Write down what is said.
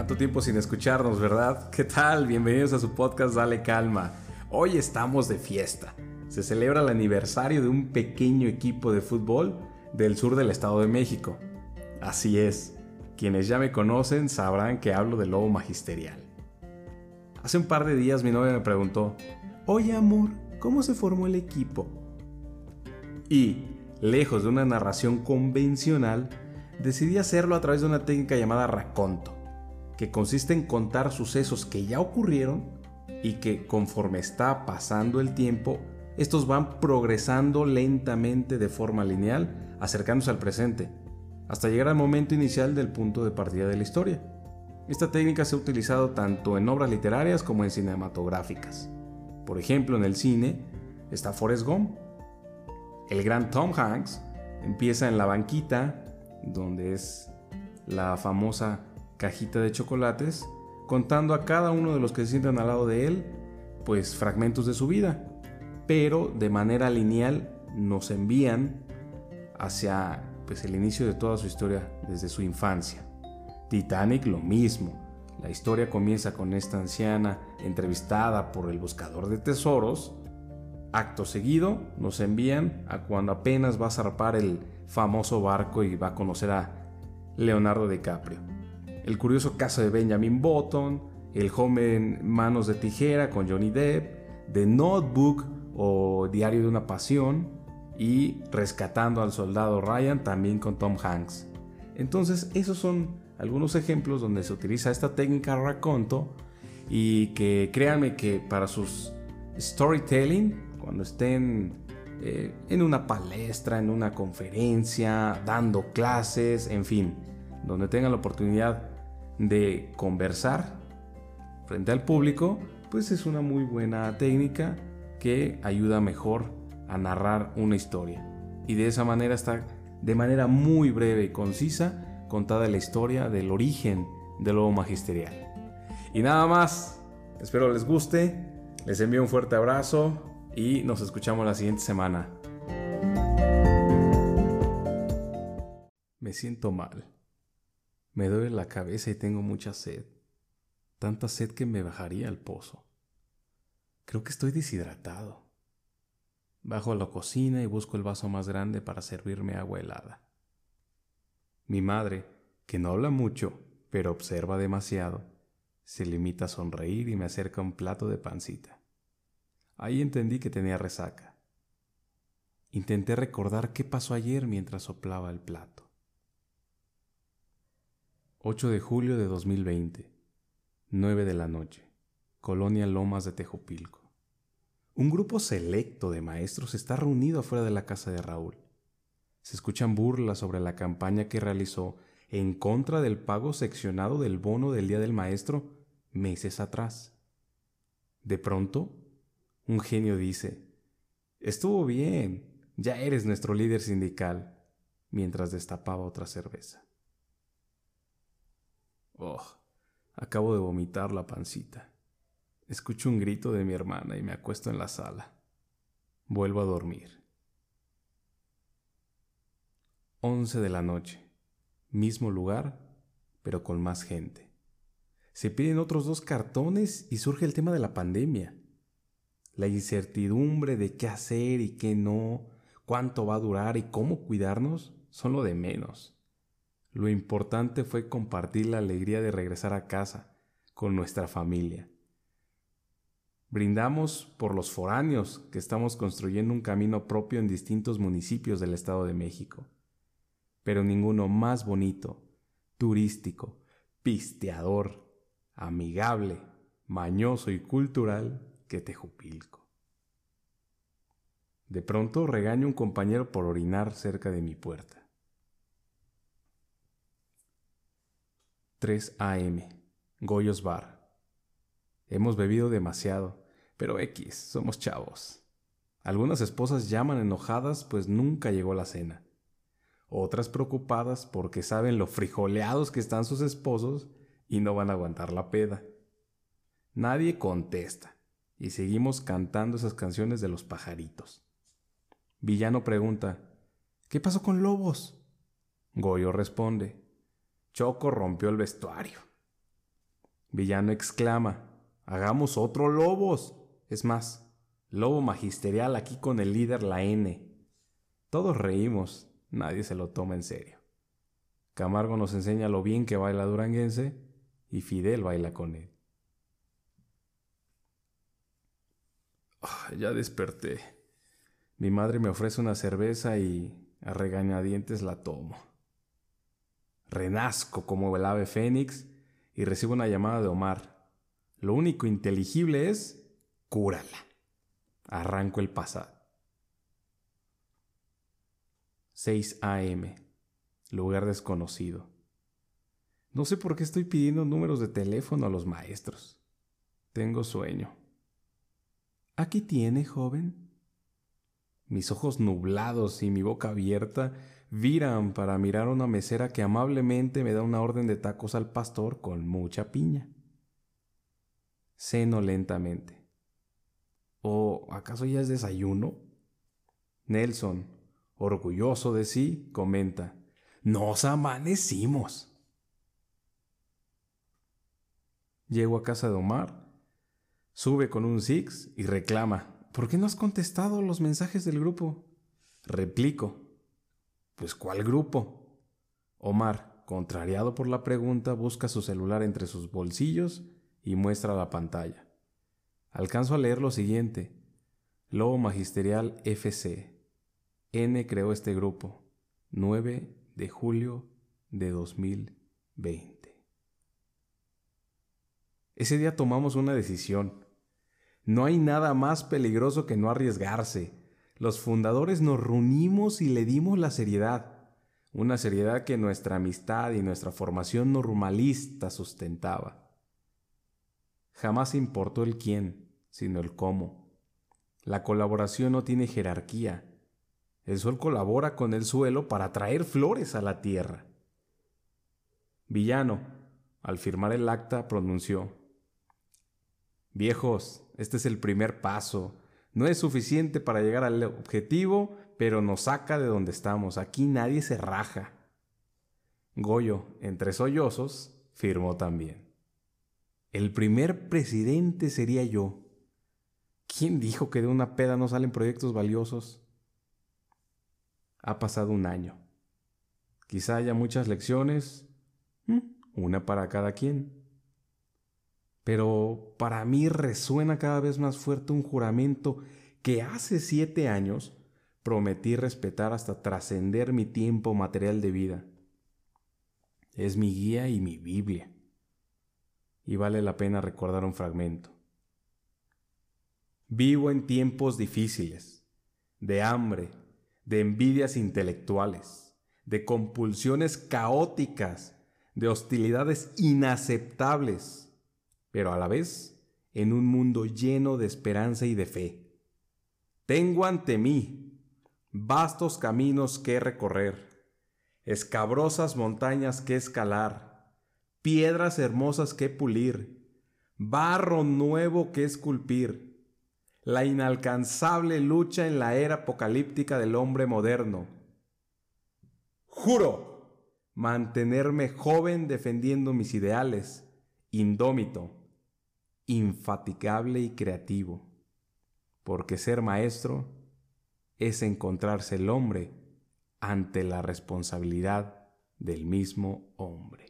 Tanto tiempo sin escucharnos, ¿verdad? ¿Qué tal? Bienvenidos a su podcast Dale Calma. Hoy estamos de fiesta. Se celebra el aniversario de un pequeño equipo de fútbol del sur del Estado de México. Así es, quienes ya me conocen sabrán que hablo del lobo magisterial. Hace un par de días mi novia me preguntó, Oye amor, ¿cómo se formó el equipo? Y, lejos de una narración convencional, decidí hacerlo a través de una técnica llamada raconto, que consiste en contar sucesos que ya ocurrieron y que conforme está pasando el tiempo, estos van progresando lentamente de forma lineal, acercándose al presente, hasta llegar al momento inicial del punto de partida de la historia. Esta técnica se ha utilizado tanto en obras literarias como en cinematográficas. Por ejemplo, en el cine está Forrest Gump. El gran Tom Hanks empieza en la banquita, donde es la famosa cajita de chocolates, contando a cada uno de los que se sientan al lado de él, pues fragmentos de su vida, pero de manera lineal nos envían hacia pues, el inicio de toda su historia desde su infancia. Titanic lo mismo. La historia comienza con esta anciana entrevistada por el buscador de tesoros. Acto seguido nos envían a cuando apenas va a zarpar el famoso barco y va a conocer a Leonardo DiCaprio. El curioso caso de Benjamin Button, El joven Manos de Tijera con Johnny Depp, The Notebook o Diario de una Pasión y Rescatando al Soldado Ryan también con Tom Hanks. Entonces esos son algunos ejemplos donde se utiliza esta técnica raconto y que créanme que para sus storytelling, cuando estén eh, en una palestra, en una conferencia, dando clases, en fin, donde tengan la oportunidad de conversar frente al público, pues es una muy buena técnica que ayuda mejor a narrar una historia. Y de esa manera está de manera muy breve y concisa contada la historia del origen del lobo magisterial. Y nada más, espero les guste, les envío un fuerte abrazo y nos escuchamos la siguiente semana. Me siento mal. Me duele la cabeza y tengo mucha sed. Tanta sed que me bajaría al pozo. Creo que estoy deshidratado. Bajo a la cocina y busco el vaso más grande para servirme agua helada. Mi madre, que no habla mucho, pero observa demasiado, se limita a sonreír y me acerca un plato de pancita. Ahí entendí que tenía resaca. Intenté recordar qué pasó ayer mientras soplaba el plato. 8 de julio de 2020, 9 de la noche, Colonia Lomas de Tejupilco. Un grupo selecto de maestros está reunido afuera de la casa de Raúl. Se escuchan burlas sobre la campaña que realizó en contra del pago seccionado del bono del Día del Maestro meses atrás. De pronto, un genio dice, Estuvo bien, ya eres nuestro líder sindical, mientras destapaba otra cerveza. Oh, acabo de vomitar la pancita. Escucho un grito de mi hermana y me acuesto en la sala. Vuelvo a dormir. 11 de la noche. Mismo lugar, pero con más gente. Se piden otros dos cartones y surge el tema de la pandemia. La incertidumbre de qué hacer y qué no, cuánto va a durar y cómo cuidarnos son lo de menos. Lo importante fue compartir la alegría de regresar a casa con nuestra familia. Brindamos por los foráneos que estamos construyendo un camino propio en distintos municipios del Estado de México pero ninguno más bonito, turístico, pisteador, amigable, mañoso y cultural que Tejupilco. De pronto regaño a un compañero por orinar cerca de mi puerta. 3 AM, Goyos Bar. Hemos bebido demasiado, pero X, somos chavos. Algunas esposas llaman enojadas pues nunca llegó la cena otras preocupadas porque saben lo frijoleados que están sus esposos y no van a aguantar la peda. Nadie contesta y seguimos cantando esas canciones de los pajaritos. Villano pregunta, ¿qué pasó con Lobos? Goyo responde, Choco rompió el vestuario. Villano exclama, hagamos otro Lobos. Es más, Lobo magisterial aquí con el líder la N. Todos reímos, nadie se lo toma en serio. Camargo nos enseña lo bien que baila duranguense y Fidel baila con él. Ya desperté. Mi madre me ofrece una cerveza y a regañadientes la tomo. Renazco como el ave fénix y recibo una llamada de Omar. Lo único inteligible es cúrala. Arranco el pasado. 6 a.m. Lugar desconocido. No sé por qué estoy pidiendo números de teléfono a los maestros. Tengo sueño. Aquí tiene, joven. Mis ojos nublados y mi boca abierta viran para mirar a una mesera que amablemente me da una orden de tacos al pastor con mucha piña. Ceno lentamente. ¿O acaso ya es desayuno? Nelson, orgulloso de sí, comenta, Nos amanecimos. Llego a casa de Omar, sube con un Six y reclama, ¿por qué no has contestado los mensajes del grupo? Replico, pues ¿cuál grupo? Omar, contrariado por la pregunta, busca su celular entre sus bolsillos y muestra la pantalla. Alcanzo a leer lo siguiente. Lobo Magisterial FC. N creó este grupo. 9 de julio de 2020. Ese día tomamos una decisión. No hay nada más peligroso que no arriesgarse. Los fundadores nos reunimos y le dimos la seriedad. Una seriedad que nuestra amistad y nuestra formación normalista sustentaba. Jamás importó el quién, sino el cómo. La colaboración no tiene jerarquía. El sol colabora con el suelo para traer flores a la tierra. Villano, al firmar el acta, pronunció, Viejos, este es el primer paso. No es suficiente para llegar al objetivo, pero nos saca de donde estamos. Aquí nadie se raja. Goyo, entre sollozos, firmó también. El primer presidente sería yo. ¿Quién dijo que de una peda no salen proyectos valiosos? Ha pasado un año. Quizá haya muchas lecciones, una para cada quien. Pero para mí resuena cada vez más fuerte un juramento que hace siete años prometí respetar hasta trascender mi tiempo material de vida. Es mi guía y mi Biblia y vale la pena recordar un fragmento. Vivo en tiempos difíciles, de hambre, de envidias intelectuales, de compulsiones caóticas, de hostilidades inaceptables, pero a la vez en un mundo lleno de esperanza y de fe. Tengo ante mí vastos caminos que recorrer, escabrosas montañas que escalar, piedras hermosas que pulir, barro nuevo que esculpir, la inalcanzable lucha en la era apocalíptica del hombre moderno. Juro mantenerme joven defendiendo mis ideales, indómito, infatigable y creativo, porque ser maestro es encontrarse el hombre ante la responsabilidad del mismo hombre.